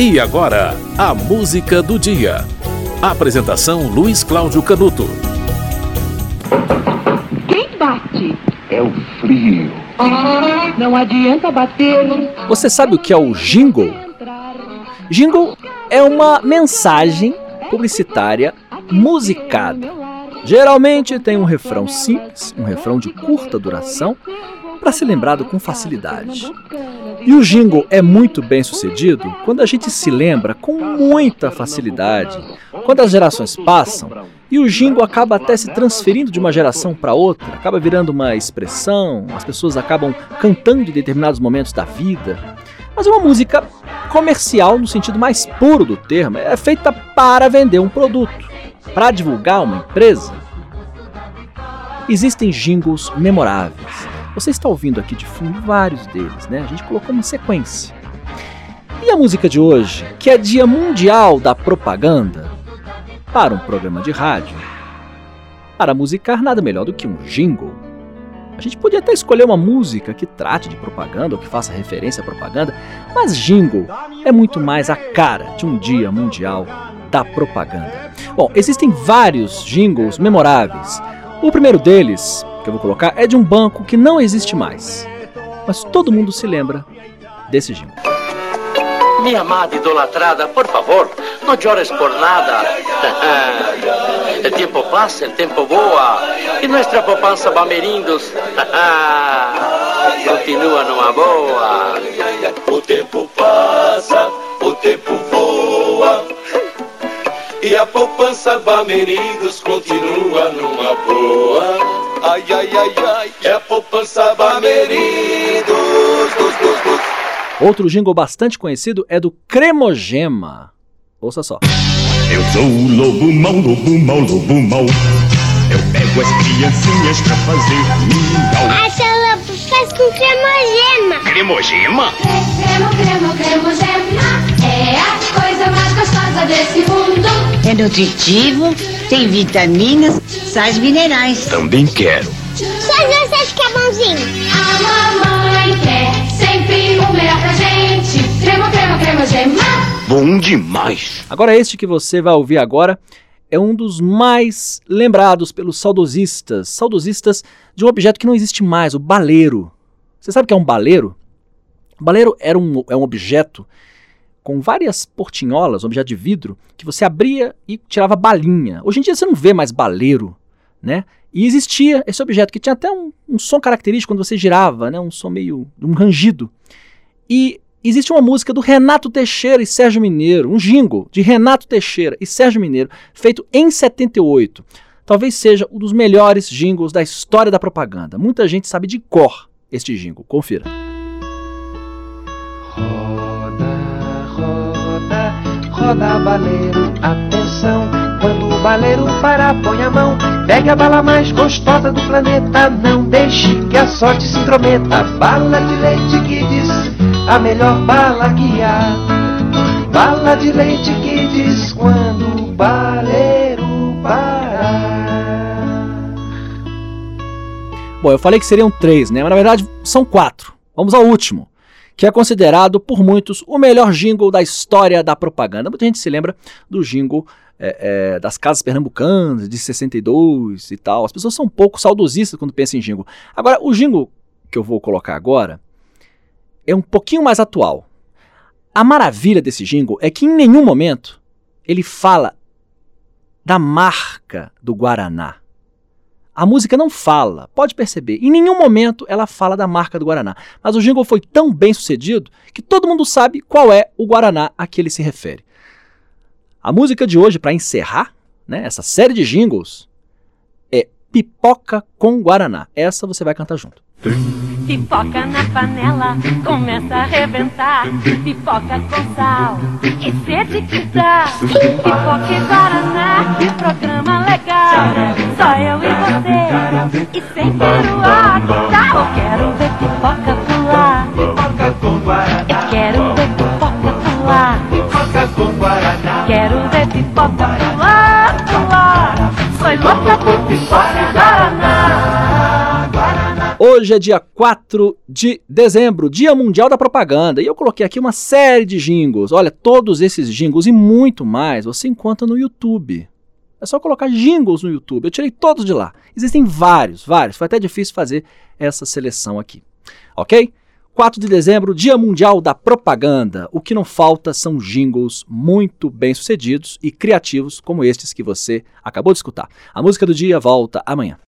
E agora, a música do dia. Apresentação Luiz Cláudio Canuto. Quem bate? É o frio. Não adianta bater. Você sabe o que é o jingle? Jingle é uma mensagem publicitária musicada. Geralmente tem um refrão simples, um refrão de curta duração, para ser lembrado com facilidade. E o jingle é muito bem sucedido quando a gente se lembra com muita facilidade, quando as gerações passam e o jingle acaba até se transferindo de uma geração para outra, acaba virando uma expressão, as pessoas acabam cantando em determinados momentos da vida. Mas é uma música comercial no sentido mais puro do termo, é feita para vender um produto, para divulgar uma empresa. Existem jingles memoráveis você está ouvindo aqui de fundo vários deles, né? A gente colocou uma sequência. E a música de hoje, que é Dia Mundial da Propaganda, para um programa de rádio, para musicar nada melhor do que um jingle. A gente podia até escolher uma música que trate de propaganda ou que faça referência à propaganda, mas jingle é muito mais a cara de um Dia Mundial da Propaganda. Bom, existem vários jingles memoráveis. O primeiro deles que eu vou colocar é de um banco que não existe mais. Mas todo mundo se lembra desse jingle. Minha amada idolatrada, por favor, não chores por nada. o tempo passa, o tempo voa, e nossa poupança Bamerindos continua numa boa. O tempo passa, o tempo voa, e a poupança Bamerindos continua numa boa. Ai, ai, ai, ai, é a poupança Bamerindos. Outro jingle bastante conhecido é do Cremogema. Ouça só. Eu sou o lobo mau, lobo mau, lobo mau. Eu pego as criancinhas pra fazer mingau. Essa lobo faz com cremogema. Cremogema? Cremo, cremo, cremogema. É nutritivo, tem vitaminas, sais minerais. Também quero. Só você fica bonzinho. A mamãe quer sempre o melhor pra gente. Cremo, cremo, cremogema. Bom demais. Agora este que você vai ouvir agora é um dos mais lembrados pelos saudosistas, saudosistas de um objeto que não existe mais, o baleiro. Você sabe o que é um baleiro? O baleiro era um, é um objeto com várias portinholas, objeto de vidro, que você abria e tirava balinha. Hoje em dia você não vê mais baleiro, né? E existia esse objeto que tinha até um, um som característico quando você girava, né? Um som meio um rangido. E existe uma música do Renato Teixeira e Sérgio Mineiro, um jingle de Renato Teixeira e Sérgio Mineiro, feito em 78. Talvez seja um dos melhores jingles da história da propaganda. Muita gente sabe de cor este jingle. Confira. Roda baleiro, atenção. Quando o baleiro parar, põe a mão. Pegue a bala mais gostosa do planeta. Não deixe que a sorte se intrometa. Bala de leite que diz a melhor bala que há. Bala de leite que diz quando o baleiro parar. Bom, eu falei que seriam três, né? Mas na verdade são quatro. Vamos ao último que é considerado por muitos o melhor jingle da história da propaganda. Muita gente se lembra do jingle é, é, das casas pernambucanas de 62 e tal. As pessoas são um pouco saudosistas quando pensam em jingle. Agora, o jingle que eu vou colocar agora é um pouquinho mais atual. A maravilha desse jingle é que em nenhum momento ele fala da marca do Guaraná. A música não fala, pode perceber, em nenhum momento ela fala da marca do Guaraná. Mas o jingle foi tão bem sucedido que todo mundo sabe qual é o Guaraná a que ele se refere. A música de hoje, para encerrar né, essa série de jingles, é Pipoca com Guaraná. Essa você vai cantar junto. Pipoca na panela, começa a arrebentar. Pipoca com sal, que sede que dá. Pipoca e Guaraná, programa legal. Só eu e você, e sem peruá. Eu quero ver pipoca pular. Pipoca com Guaraná. Eu quero ver pipoca pular. Pipoca com Guaraná. Quero ver pipoca pular, pular. Sou louca por pipoca. Hoje é dia 4 de dezembro, Dia Mundial da Propaganda, e eu coloquei aqui uma série de jingles. Olha, todos esses jingles e muito mais você encontra no YouTube. É só colocar jingles no YouTube. Eu tirei todos de lá. Existem vários, vários. Foi até difícil fazer essa seleção aqui. Ok? 4 de dezembro, Dia Mundial da Propaganda. O que não falta são jingles muito bem sucedidos e criativos, como estes que você acabou de escutar. A música do dia volta amanhã.